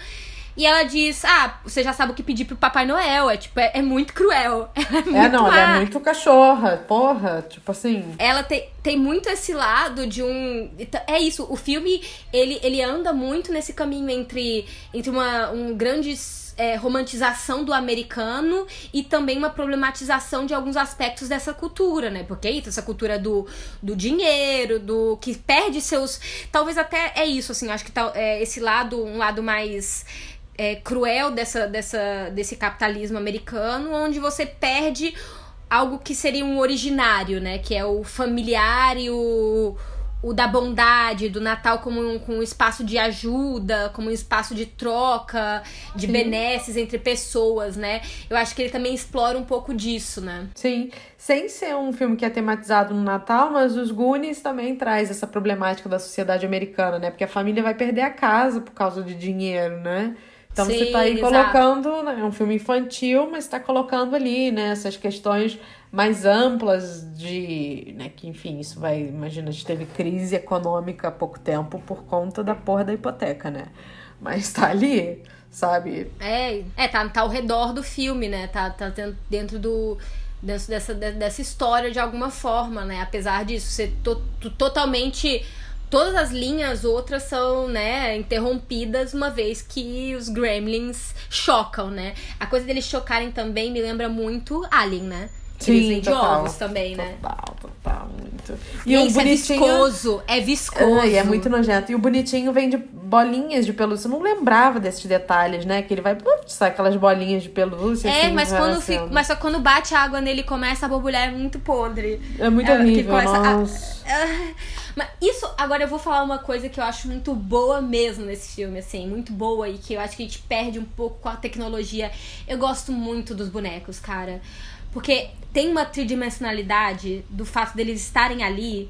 E ela diz: Ah, você já sabe o que pedir pro Papai Noel. É tipo, é, é muito cruel. Ela é muito É, não, ela má. é muito cachorra, porra, tipo assim. Ela tem, tem muito esse lado de um. É isso, o filme ele, ele anda muito nesse caminho entre, entre uma um grande é, romantização do americano e também uma problematização de alguns aspectos dessa cultura, né? Porque é isso, essa cultura do, do dinheiro, do que perde seus. Talvez até é isso, assim, acho que tá, é, esse lado, um lado mais é, cruel dessa, dessa, desse capitalismo americano, onde você perde algo que seria um originário, né? Que é o familiar e o, o da bondade, do Natal como um, com um espaço de ajuda, como um espaço de troca, de Sim. benesses entre pessoas, né? Eu acho que ele também explora um pouco disso, né? Sim, sem ser um filme que é tematizado no Natal, mas os Goonies também traz essa problemática da sociedade americana, né? Porque a família vai perder a casa por causa de dinheiro, né? Então você Sim, tá aí exato. colocando, né? É um filme infantil, mas tá colocando ali, né? Essas questões mais amplas de, né? Que enfim, isso vai, imagina, a gente teve crise econômica há pouco tempo por conta da porra da hipoteca, né? Mas tá ali, sabe? É, é tá, tá ao redor do filme, né? Tá, tá dentro do. Dentro dessa, de- dessa história de alguma forma, né? Apesar disso ser to- totalmente. Todas as linhas outras são, né, interrompidas uma vez que os gremlins chocam, né? A coisa deles chocarem também me lembra muito Alien, né? Eles vêm de total. ovos também, né? Total, total, muito. E isso é viscoso, é viscoso. Ai, é muito nojento. E o bonitinho vem de bolinhas de pelúcia. Eu não lembrava desses detalhes, né? Que ele vai, putz, sai aquelas bolinhas de pelúcia. É, assim, mas quando, fica, mas só quando bate água nele e começa a borbulhar é muito podre. É muito É, que horrível, começa a- nossa. Ah, Mas isso, agora eu vou falar uma coisa que eu acho muito boa mesmo nesse filme, assim, muito boa e que eu acho que a gente perde um pouco com a tecnologia. Eu gosto muito dos bonecos, cara. Porque tem uma tridimensionalidade do fato deles estarem ali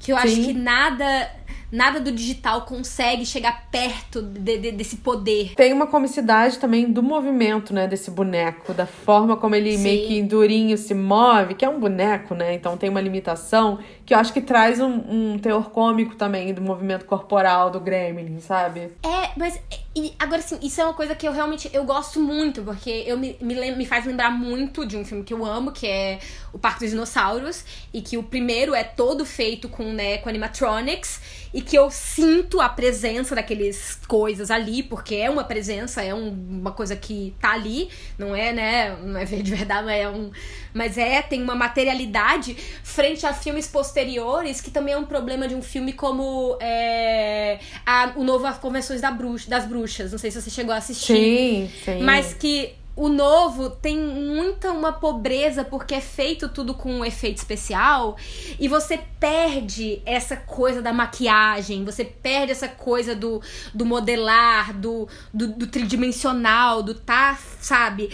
que eu acho Sim. que nada nada do digital consegue chegar perto de- de- desse poder. Tem uma comicidade também do movimento, né, desse boneco, da forma como ele Sim. meio que durinho se move, que é um boneco, né? Então tem uma limitação que eu acho que traz um, um teor cômico também do movimento corporal do Gremlin, sabe? É, mas e, agora assim, isso é uma coisa que eu realmente eu gosto muito, porque eu me, me, lem- me faz lembrar muito de um filme que eu amo, que é O Parque dos Dinossauros, e que o primeiro é todo feito com, né, com animatronics, e que eu sinto a presença daqueles coisas ali, porque é uma presença, é um- uma coisa que tá ali, não é, né, não é de verdade, mas é um mas é, tem uma materialidade frente a filmes posteriores, que também é um problema de um filme como é, a, o novo As Convenções da Bruxa, das Bruxas. Não sei se você chegou a assistir. Sim, sim. Mas que o novo tem muita uma pobreza porque é feito tudo com um efeito especial e você perde essa coisa da maquiagem, você perde essa coisa do, do modelar, do, do, do tridimensional, do tá, sabe?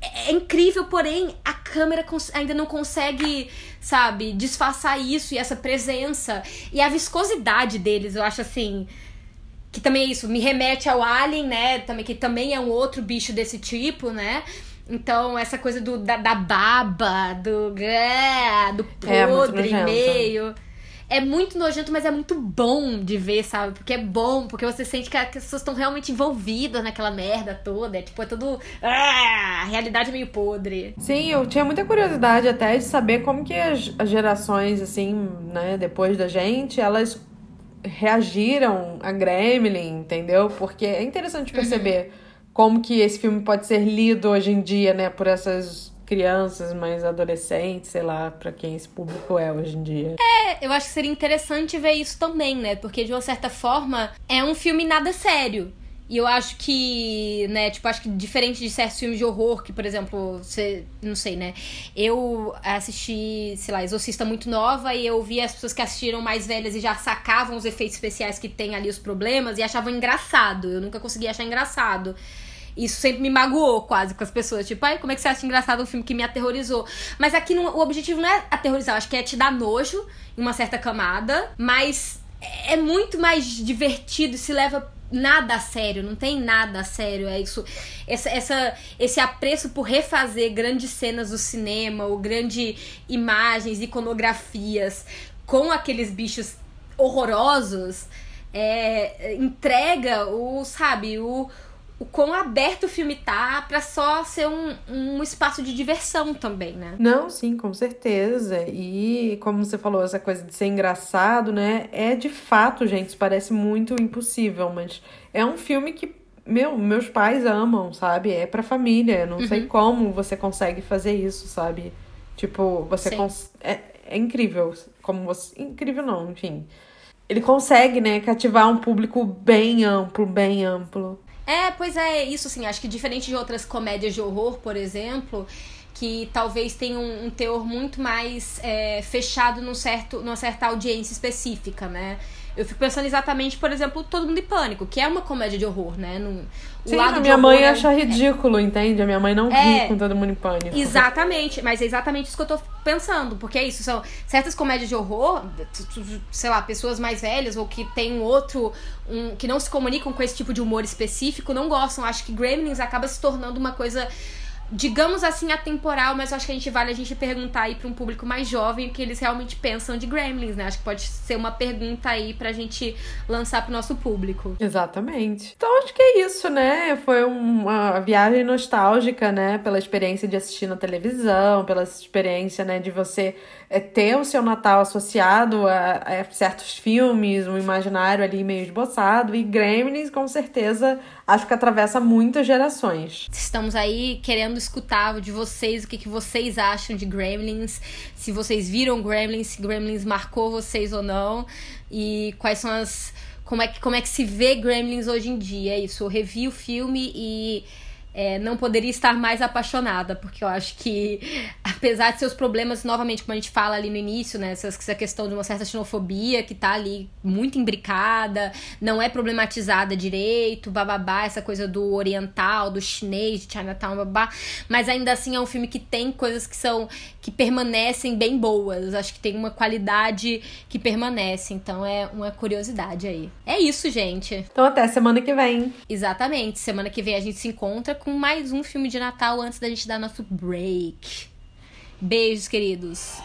É é incrível, porém a câmera ainda não consegue, sabe, disfarçar isso e essa presença. E a viscosidade deles, eu acho assim. Que também é isso, me remete ao Alien, né? Também, que também é um outro bicho desse tipo, né? Então, essa coisa do, da, da baba, do, é, do É, muito podre nojento. meio. É muito nojento, mas é muito bom de ver, sabe? Porque é bom, porque você sente que, as pessoas estão realmente envolvidas naquela merda toda. É tipo, é tudo. Ah, a realidade é meio podre. Sim, eu tinha muita curiosidade até de saber como que as, as gerações, assim, né, depois da gente, elas reagiram a Gremlin, entendeu? Porque é interessante perceber como que esse filme pode ser lido hoje em dia, né, por essas crianças mais adolescentes, sei lá, pra quem esse público é hoje em dia. É, eu acho que seria interessante ver isso também, né? Porque de uma certa forma é um filme nada sério. E eu acho que, né, tipo, acho que diferente de certos filmes de horror, que, por exemplo, você, não sei, né? Eu assisti, sei lá, Exorcista muito nova e eu vi as pessoas que assistiram mais velhas e já sacavam os efeitos especiais que tem ali, os problemas, e achavam engraçado. Eu nunca consegui achar engraçado. Isso sempre me magoou quase com as pessoas. Tipo, ai, como é que você acha engraçado um filme que me aterrorizou? Mas aqui não- o objetivo não é aterrorizar, acho que é te dar nojo em uma certa camada, mas é muito mais divertido, se leva nada a sério, não tem nada a sério. É isso. Essa, essa, esse apreço por refazer grandes cenas do cinema, ou grandes imagens, iconografias com aqueles bichos horrorosos. é, entrega o, sabe, o, o quão aberto o filme tá pra só ser um, um espaço de diversão também, né? Não, sim, com certeza. E como você falou, essa coisa de ser engraçado, né? É de fato, gente, isso parece muito impossível, mas é um filme que, meu, meus pais amam, sabe? É pra família. Não Uhum. sei como você consegue fazer isso, sabe? Tipo, você cons... é, é incrível. Como você. Incrível não, enfim. Ele consegue, né, cativar um público bem amplo, bem amplo. É, pois é, isso assim, acho que diferente de outras comédias de horror, por exemplo, que talvez tenha um, um teor muito mais é, fechado num certo, numa certa audiência específica, né? Eu fico pensando exatamente, por exemplo, Todo Mundo em Pânico, que é uma comédia de horror, né? No, Sim, lado a minha mãe é... acha ridículo, entende? A minha mãe não é... ri com Todo Mundo em Pânico. Exatamente, mas é exatamente isso que eu tô pensando, porque é isso, são certas comédias de horror, sei lá, pessoas mais velhas ou que tem um outro, um, que não se comunicam com esse tipo de humor específico, não gostam. Acho que Gremlins acaba se tornando uma coisa digamos assim, atemporal, mas eu acho que a gente vale a gente perguntar aí para um público mais jovem o que eles realmente pensam de Gremlins, né? Acho que pode ser uma pergunta aí pra gente lançar pro nosso público. Exatamente. Então acho que é isso, né? Foi uma viagem nostálgica, né? Pela experiência de assistir na televisão, pela experiência, né, de você é, ter o seu Natal associado a, a certos filmes, um imaginário ali meio esboçado, e Gremlins, com certeza, acho que atravessa muitas gerações. Estamos aí querendo escutar de vocês o que, que vocês acham de Gremlins, se vocês viram Gremlins, se Gremlins marcou vocês ou não, e quais são as. Como é que, como é que se vê Gremlins hoje em dia? É isso, eu revi o filme e é, não poderia estar mais apaixonada, porque eu acho que, apesar de seus problemas, novamente, como a gente fala ali no início, né, essa, essa questão de uma certa xenofobia que tá ali muito imbricada, não é problematizada direito, bababá, essa coisa do oriental, do chinês, de Chinatown, babá, mas ainda assim é um filme que tem coisas que são, que permanecem bem boas, acho que tem uma qualidade que permanece, então é uma curiosidade aí. É isso, gente. Então até semana que vem. Exatamente, semana que vem a gente se encontra com mais um filme de Natal antes da gente dar nosso break. Beijos, queridos.